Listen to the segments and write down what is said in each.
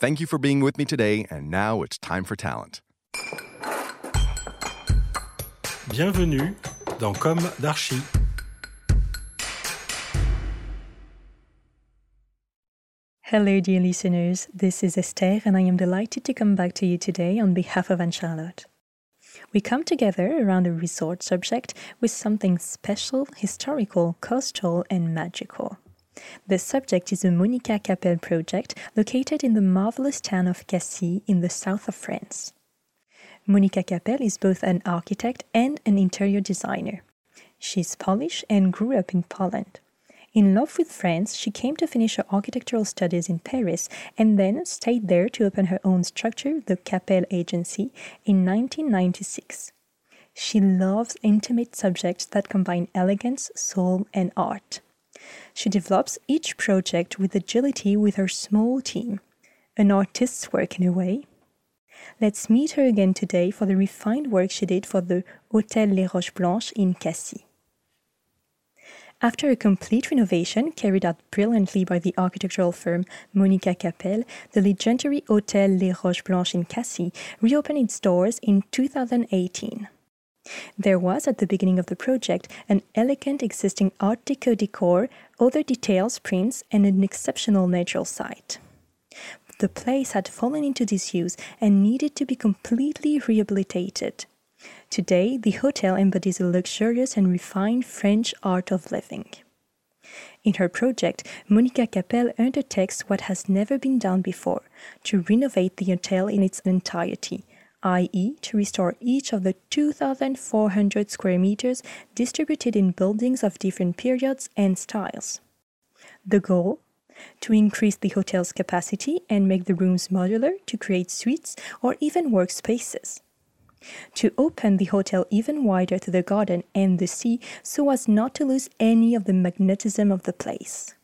Thank you for being with me today, and now it's time for talent. Bienvenue dans Comme d'Archi. Hello, dear listeners. This is Esther, and I am delighted to come back to you today on behalf of Anne Charlotte. We come together around a resort subject with something special, historical, coastal, and magical. The subject is the Monica Capelle project located in the marvelous town of Cassis in the south of France. Monica Capelle is both an architect and an interior designer. She's Polish and grew up in Poland. In love with France, she came to finish her architectural studies in Paris and then stayed there to open her own structure, the Capelle Agency, in 1996. She loves intimate subjects that combine elegance, soul, and art. She develops each project with agility with her small team. An artist's work in a way. Let's meet her again today for the refined work she did for the Hôtel Les Roches Blanches in Cassis. After a complete renovation carried out brilliantly by the architectural firm Monica Capelle, the legendary Hôtel Les Roches Blanches in Cassis reopened its doors in 2018. There was, at the beginning of the project, an elegant existing Art Deco decor, other details, prints, and an exceptional natural site. The place had fallen into disuse and needed to be completely rehabilitated. Today, the hotel embodies a luxurious and refined French art of living. In her project, Monica Capelle undertakes what has never been done before to renovate the hotel in its entirety, i.e., to restore each of the 2,400 square meters distributed in buildings of different periods and styles. The goal? To increase the hotel's capacity and make the rooms modular to create suites or even workspaces to open the hotel even wider to the garden and the sea so as not to lose any of the magnetism of the place.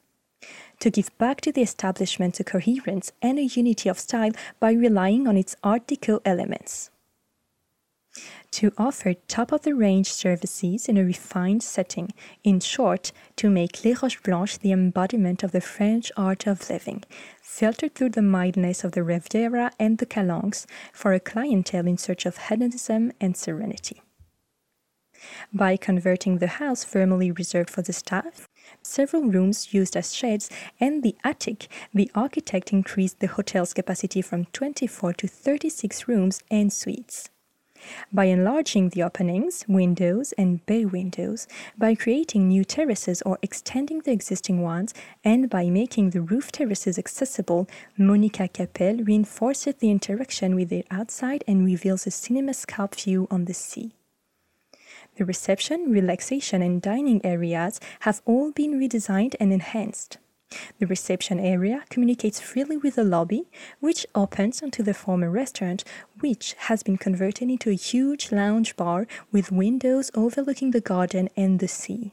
To give back to the establishment a coherence and a unity of style by relying on its Art Deco elements to offer top of the range services in a refined setting, in short, to make Les Roches Blanches the embodiment of the French art of living, filtered through the mildness of the Riviera and the Calanques for a clientele in search of hedonism and serenity. By converting the house formerly reserved for the staff, several rooms used as sheds, and the attic, the architect increased the hotel's capacity from 24 to 36 rooms and suites by enlarging the openings, windows, and bay windows, by creating new terraces or extending the existing ones, and by making the roof terraces accessible, Monica Capelle reinforces the interaction with the outside and reveals a cinemascope view on the sea. The reception, relaxation, and dining areas have all been redesigned and enhanced. The reception area communicates freely with the lobby, which opens onto the former restaurant, which has been converted into a huge lounge bar with windows overlooking the garden and the sea.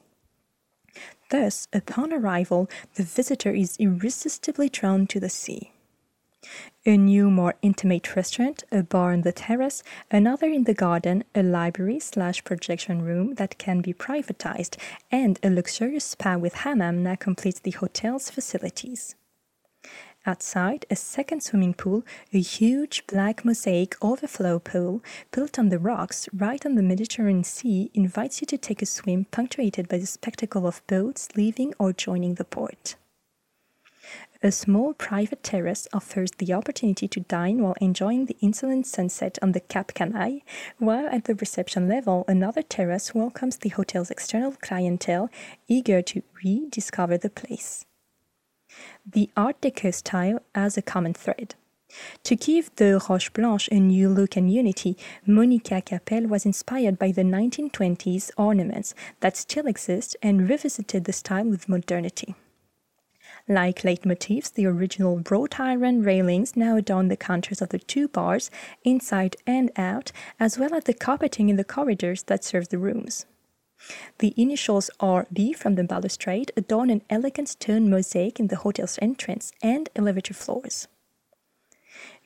Thus, upon arrival, the visitor is irresistibly drawn to the sea a new, more intimate restaurant, a bar on the terrace, another in the garden, a library slash projection room that can be privatized, and a luxurious spa with hammam now completes the hotel's facilities. Outside, a second swimming pool, a huge black mosaic overflow pool built on the rocks right on the Mediterranean Sea, invites you to take a swim punctuated by the spectacle of boats leaving or joining the port A small private terrace offers the opportunity to dine while enjoying the insolent sunset on the Cap Canaille, while at the reception level, another terrace welcomes the hotel's external clientele eager to rediscover the place. The Art Deco style has a common thread. To give the Roche Blanche a new look and unity, Monica Capelle was inspired by the 1920s ornaments that still exist and revisited the style with modernity. Like leitmotifs, the original wrought iron railings now adorn the counters of the two bars, inside and out, as well as the carpeting in the corridors that serve the rooms. The initials RB from the balustrade adorn an elegant stone mosaic in the hotel's entrance and elevator floors.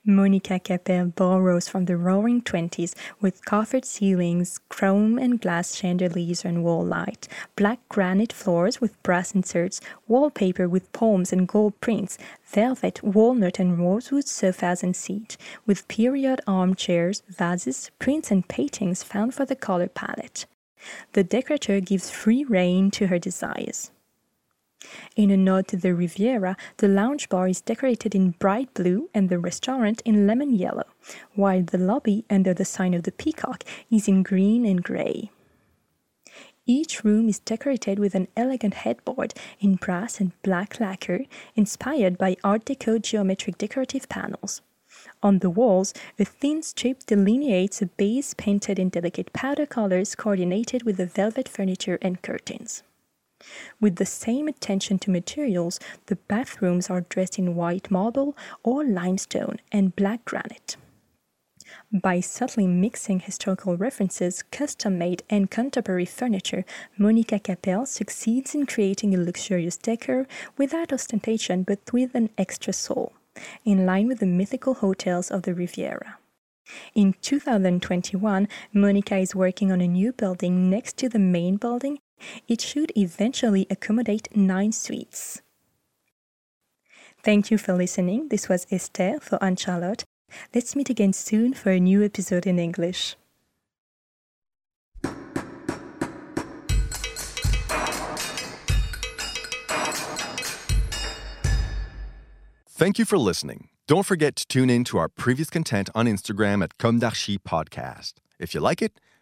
Monica Capelle borrows from the roaring twenties with coffered ceilings, chrome and glass chandeliers and wall light, black granite floors with brass inserts, wallpaper with palms and gold prints, velvet, walnut and rosewood sofas and seats, with period armchairs, vases, prints and paintings found for the color palette. The decorator gives free rein to her desires. In a nod to the Riviera, the lounge bar is decorated in bright blue and the restaurant in lemon yellow, while the lobby, under the sign of the peacock, is in green and gray. Each room is decorated with an elegant headboard in brass and black lacquer, inspired by Art Deco geometric decorative panels. On the walls, a thin strip delineates a base painted in delicate powder colors coordinated with the velvet furniture and curtains. With the same attention to materials, the bathrooms are dressed in white marble or limestone and black granite. By subtly mixing historical references, custom made, and contemporary furniture, Monica Capelle succeeds in creating a luxurious decor without ostentation but with an extra soul, in line with the mythical hotels of the Riviera. In 2021, Monica is working on a new building next to the main building it should eventually accommodate nine suites. Thank you for listening. This was Esther for Anne Charlotte. Let's meet again soon for a new episode in English. Thank you for listening. Don't forget to tune in to our previous content on Instagram at Comme Podcast. If you like it,